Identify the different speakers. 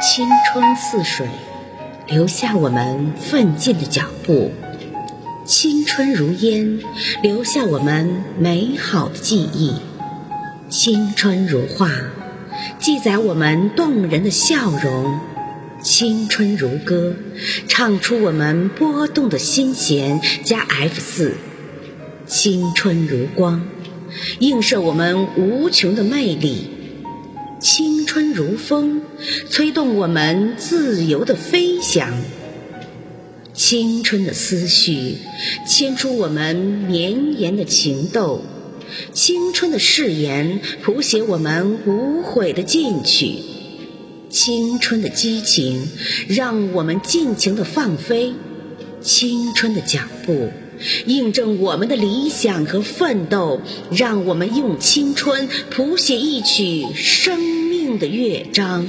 Speaker 1: 青春似水，留下我们奋进的脚步；青春如烟，留下我们美好的记忆；青春如画，记载我们动人的笑容；青春如歌，唱出我们波动的心弦加 F 四；青春如光，映射我们无穷的魅力。青春如风，吹动我们自由的飞翔；青春的思绪，牵出我们绵延的情窦；青春的誓言，谱写我们无悔的进取；青春的激情，让我们尽情的放飞；青春的脚步，印证我们的理想和奋斗，让我们用青春谱写一曲生用的乐章。